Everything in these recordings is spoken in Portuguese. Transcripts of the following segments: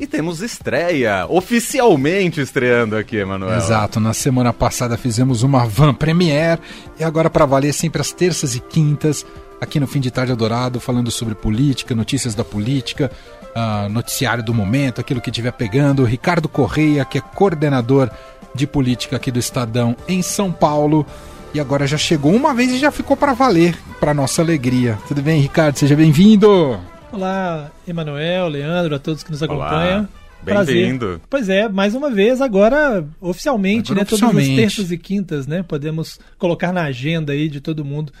E temos estreia, oficialmente estreando aqui, Emanuel. Exato, na semana passada fizemos uma van premiere e agora para valer sempre às terças e quintas, aqui no Fim de Tarde Adorado, falando sobre política, notícias da política, uh, noticiário do momento, aquilo que estiver pegando. Ricardo Correia, que é coordenador de política aqui do Estadão em São Paulo. E agora já chegou uma vez e já ficou para valer, para nossa alegria. Tudo bem, Ricardo? Seja bem-vindo! Olá, Emanuel, Leandro, a todos que nos acompanham. Bem-vindo. Pois é, mais uma vez, agora oficialmente, agora, né? Oficialmente. Todas as terças e quintas, né? Podemos colocar na agenda aí de todo mundo.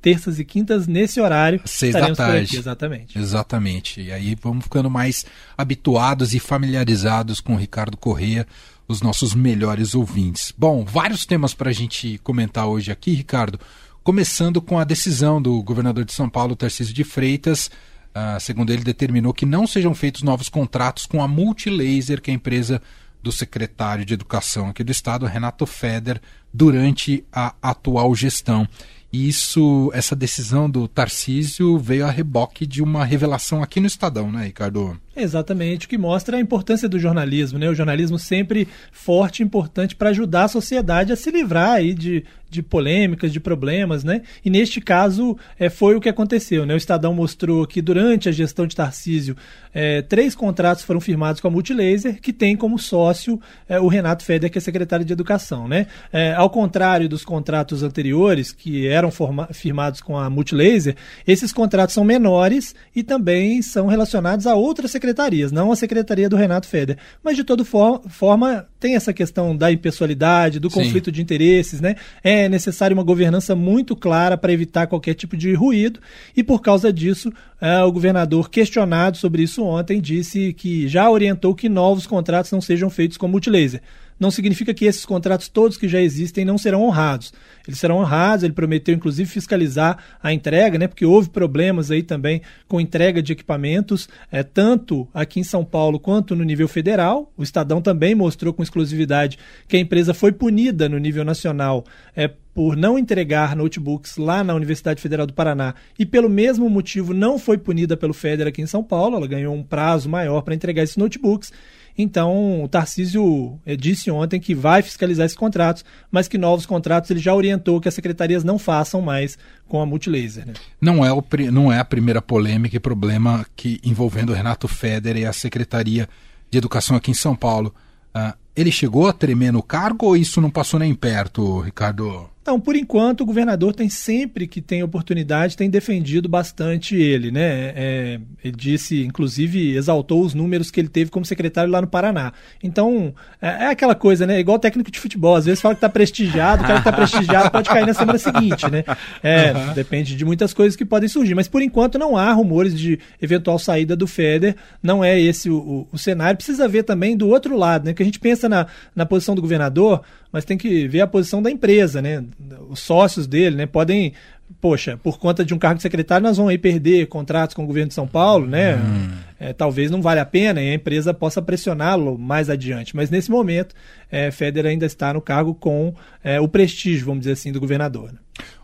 Terças e quintas nesse horário. Seis da tarde. Aqui, exatamente. Exatamente. E aí vamos ficando mais habituados e familiarizados com o Ricardo Corrêa, os nossos melhores ouvintes. Bom, vários temas para a gente comentar hoje aqui, Ricardo. Começando com a decisão do governador de São Paulo, Tarcísio de Freitas, Uh, segundo ele, determinou que não sejam feitos novos contratos com a Multilaser, que é a empresa do secretário de Educação aqui do Estado, Renato Feder, durante a atual gestão. E isso, essa decisão do Tarcísio veio a reboque de uma revelação aqui no Estadão, né, Ricardo? Exatamente, o que mostra a importância do jornalismo, né? O jornalismo sempre forte e importante para ajudar a sociedade a se livrar aí de, de polêmicas, de problemas, né? E neste caso é, foi o que aconteceu, né? O Estadão mostrou que durante a gestão de Tarcísio, é, três contratos foram firmados com a Multilaser, que tem como sócio é, o Renato Feder, que é secretário de Educação, né? É, ao contrário dos contratos anteriores, que eram firmados com a Multilaser, esses contratos são menores e também são relacionados a outras secretarias secretarias, não a secretaria do Renato Feder. Mas de toda for forma, tem essa questão da impessoalidade, do conflito Sim. de interesses, né? É necessário uma governança muito clara para evitar qualquer tipo de ruído, e por causa disso, é, o governador, questionado sobre isso ontem, disse que já orientou que novos contratos não sejam feitos com multilaser não significa que esses contratos todos que já existem não serão honrados. Eles serão honrados, ele prometeu inclusive fiscalizar a entrega, né, porque houve problemas aí também com entrega de equipamentos, é, tanto aqui em São Paulo quanto no nível federal. O Estadão também mostrou com exclusividade que a empresa foi punida no nível nacional é, por não entregar notebooks lá na Universidade Federal do Paraná e pelo mesmo motivo não foi punida pelo FEDER aqui em São Paulo, ela ganhou um prazo maior para entregar esses notebooks então, o Tarcísio eh, disse ontem que vai fiscalizar esses contratos, mas que novos contratos ele já orientou que as secretarias não façam mais com a Multilaser. Né? Não, é o, não é a primeira polêmica e problema que envolvendo o Renato Feder e a Secretaria de Educação aqui em São Paulo. Uh, ele chegou a tremer no cargo ou isso não passou nem perto, Ricardo? Então, por enquanto, o governador tem sempre que tem oportunidade, tem defendido bastante ele, né? É, ele disse, inclusive, exaltou os números que ele teve como secretário lá no Paraná. Então, é, é aquela coisa, né? Igual técnico de futebol, às vezes fala que está prestigiado, o cara que está prestigiado pode cair na semana seguinte, né? É, uhum. depende de muitas coisas que podem surgir. Mas por enquanto não há rumores de eventual saída do Feder, não é esse o, o, o cenário. Precisa ver também do outro lado, né? Que a gente pensa na, na posição do governador, mas tem que ver a posição da empresa, né? Os sócios dele, né? Podem, poxa, por conta de um cargo de secretário, nós vamos aí perder contratos com o governo de São Paulo, né? Hum. É, talvez não valha a pena e a empresa possa pressioná-lo mais adiante. Mas nesse momento, é, Feder ainda está no cargo com é, o prestígio, vamos dizer assim, do governador. Né?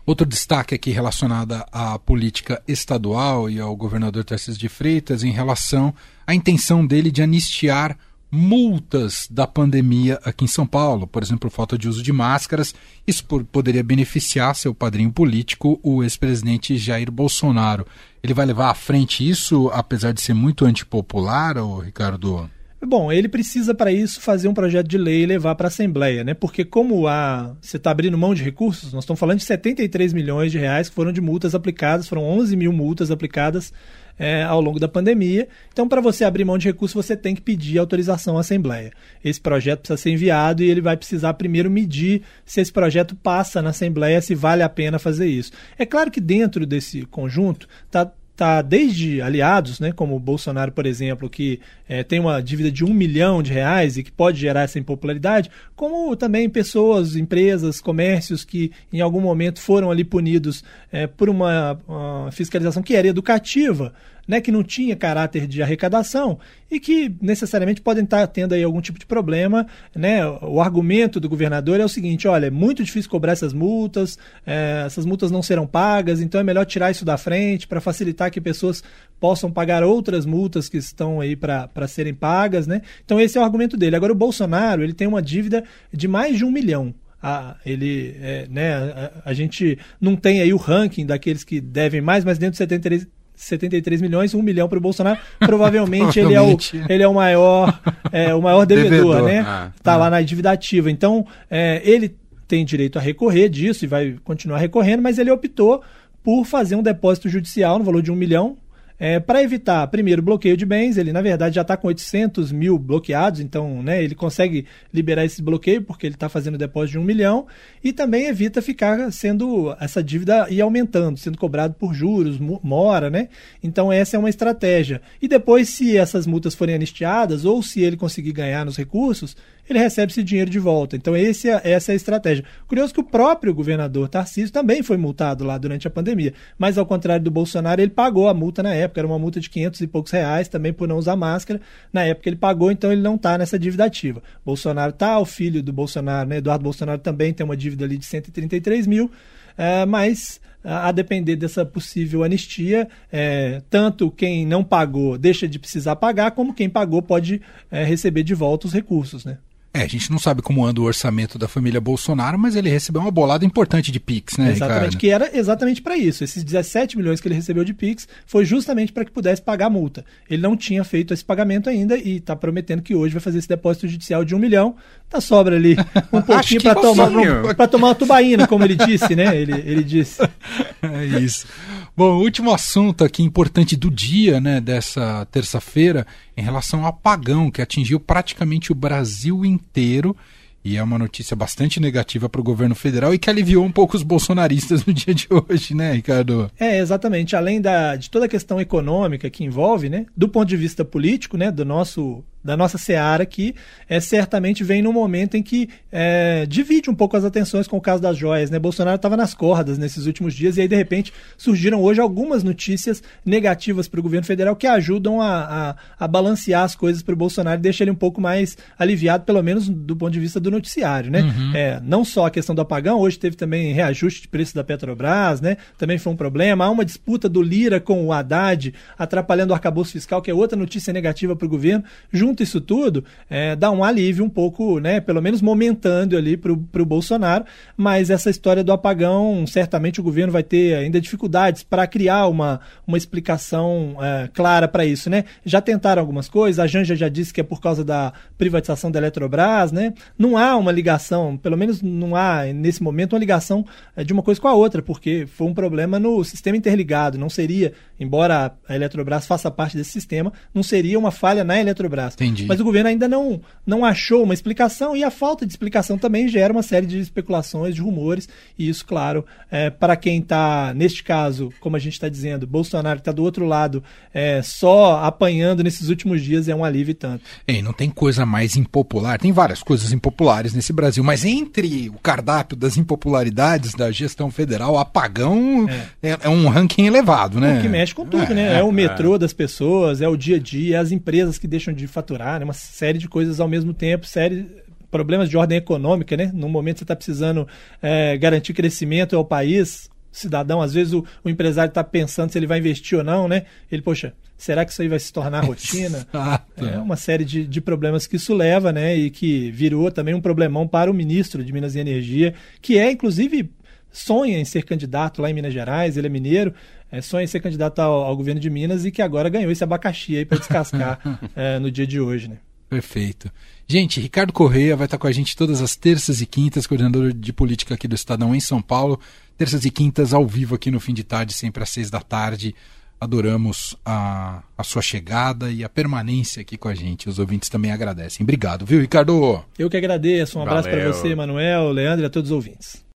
Outro destaque aqui relacionado à política estadual e ao governador Tarcísio de Freitas em relação à intenção dele de anistiar multas da pandemia aqui em São Paulo, por exemplo, falta de uso de máscaras. Isso poderia beneficiar seu padrinho político, o ex-presidente Jair Bolsonaro. Ele vai levar à frente isso, apesar de ser muito antipopular, ou Ricardo? Bom, ele precisa para isso fazer um projeto de lei e levar para a Assembleia, né? Porque como a, você está abrindo mão de recursos, nós estamos falando de 73 milhões de reais que foram de multas aplicadas, foram 11 mil multas aplicadas é, ao longo da pandemia. Então, para você abrir mão de recursos, você tem que pedir autorização à Assembleia. Esse projeto precisa ser enviado e ele vai precisar primeiro medir se esse projeto passa na Assembleia, se vale a pena fazer isso. É claro que dentro desse conjunto está tá desde aliados, né, como o Bolsonaro, por exemplo, que é, tem uma dívida de um milhão de reais e que pode gerar essa impopularidade, como também pessoas, empresas, comércios que em algum momento foram ali punidos é, por uma, uma, fiscalização que era educativa, né, que não tinha caráter de arrecadação e que necessariamente podem estar tendo aí algum tipo de problema. Né? O argumento do governador é o seguinte: olha, é muito difícil cobrar essas multas, é, essas multas não serão pagas, então é melhor tirar isso da frente para facilitar que pessoas possam pagar outras multas que estão aí para serem pagas. Né? Então, esse é o argumento dele. Agora, o Bolsonaro ele tem uma dívida de mais de um milhão. Ah, ele, é, né, a, a, gente não tem aí o ranking daqueles que devem mais, mas dentro de 73, 73 milhões, 1 milhão para o Bolsonaro. Provavelmente, ele, é o, ele é o maior, é, o maior devedor, devedor. né? Ah, tá ah. lá na dívida ativa. Então, é, ele tem direito a recorrer disso e vai continuar recorrendo, mas ele optou por fazer um depósito judicial no valor de 1 milhão é, para evitar, primeiro, bloqueio de bens, ele na verdade já está com 800 mil bloqueados, então né, ele consegue liberar esse bloqueio porque ele está fazendo depósito de um milhão e também evita ficar sendo essa dívida e aumentando, sendo cobrado por juros, mora, né? Então essa é uma estratégia. E depois, se essas multas forem anistiadas ou se ele conseguir ganhar nos recursos, ele recebe esse dinheiro de volta. Então, esse, é, essa é a estratégia. Curioso que o próprio governador Tarcísio também foi multado lá durante a pandemia, mas ao contrário do Bolsonaro, ele pagou a multa na época, era uma multa de 500 e poucos reais também por não usar máscara. Na época ele pagou, então ele não está nessa dívida ativa. Bolsonaro está, o filho do Bolsonaro, né, Eduardo Bolsonaro também tem uma dívida ali de 133 mil, é, mas a depender dessa possível anistia, é, tanto quem não pagou deixa de precisar pagar, como quem pagou pode é, receber de volta os recursos, né? É, a gente não sabe como anda o orçamento da família Bolsonaro, mas ele recebeu uma bolada importante de Pix, né, Exatamente, Ricardo? que era exatamente para isso. Esses 17 milhões que ele recebeu de Pix foi justamente para que pudesse pagar a multa. Ele não tinha feito esse pagamento ainda e está prometendo que hoje vai fazer esse depósito judicial de um milhão. Tá sobra ali um pouquinho para tomar, para tomar uma tubaína, como ele disse, né? Ele, ele disse. É isso. Bom, último assunto aqui importante do dia, né, dessa terça-feira, em relação ao apagão que atingiu praticamente o Brasil inteiro. E é uma notícia bastante negativa para o governo federal e que aliviou um pouco os bolsonaristas no dia de hoje, né, Ricardo? É, exatamente. Além da, de toda a questão econômica que envolve, né, do ponto de vista político, né, do nosso da nossa seara aqui, é, certamente vem num momento em que é, divide um pouco as atenções com o caso das joias. Né? Bolsonaro estava nas cordas nesses últimos dias e aí, de repente, surgiram hoje algumas notícias negativas para o governo federal que ajudam a, a, a balancear as coisas para o Bolsonaro e deixa ele um pouco mais aliviado, pelo menos do ponto de vista do noticiário. Né? Uhum. É, não só a questão do apagão, hoje teve também reajuste de preço da Petrobras, né? também foi um problema. Há uma disputa do Lira com o Haddad, atrapalhando o arcabouço fiscal, que é outra notícia negativa para o governo, junto junto isso tudo, é, dá um alívio um pouco, né, pelo menos momentâneo ali para o Bolsonaro, mas essa história do apagão, certamente o governo vai ter ainda dificuldades para criar uma, uma explicação é, clara para isso, né? Já tentaram algumas coisas, a Janja já disse que é por causa da privatização da Eletrobras, né? Não há uma ligação, pelo menos não há nesse momento uma ligação é, de uma coisa com a outra, porque foi um problema no sistema interligado, não seria, embora a Eletrobras faça parte desse sistema, não seria uma falha na Eletrobras. Entendi. Mas o governo ainda não, não achou uma explicação e a falta de explicação também gera uma série de especulações, de rumores. E isso, claro, é, para quem está, neste caso, como a gente está dizendo, Bolsonaro está do outro lado, é, só apanhando nesses últimos dias é um alívio tanto. Ei, não tem coisa mais impopular. Tem várias coisas impopulares nesse Brasil, mas entre o cardápio das impopularidades da gestão federal, apagão é, é, é um ranking elevado, né? O que mexe com tudo, né? É, é o metrô das pessoas, é o dia a dia, é as empresas que deixam de faturar faturar, né? uma série de coisas ao mesmo tempo, série problemas de ordem econômica, né? No momento você está precisando é, garantir crescimento ao país, cidadão, às vezes o, o empresário está pensando se ele vai investir ou não, né? Ele, poxa, será que isso aí vai se tornar rotina? é uma série de, de problemas que isso leva, né? E que virou também um problemão para o ministro de Minas e Energia, que é, inclusive, sonha em ser candidato lá em Minas Gerais, ele é mineiro, é, sonha em ser candidato ao, ao, governo de Minas e que agora ganhou esse abacaxi aí para descascar é, no dia de hoje, né? Perfeito. Gente, Ricardo Correia vai estar com a gente todas as terças e quintas, coordenador de política aqui do Estadão em São Paulo. Terças e quintas ao vivo aqui no fim de tarde, sempre às seis da tarde. Adoramos a, a sua chegada e a permanência aqui com a gente. Os ouvintes também agradecem. Obrigado, viu, Ricardo? Eu que agradeço. Um abraço para você, Manuel, Leandro e a todos os ouvintes.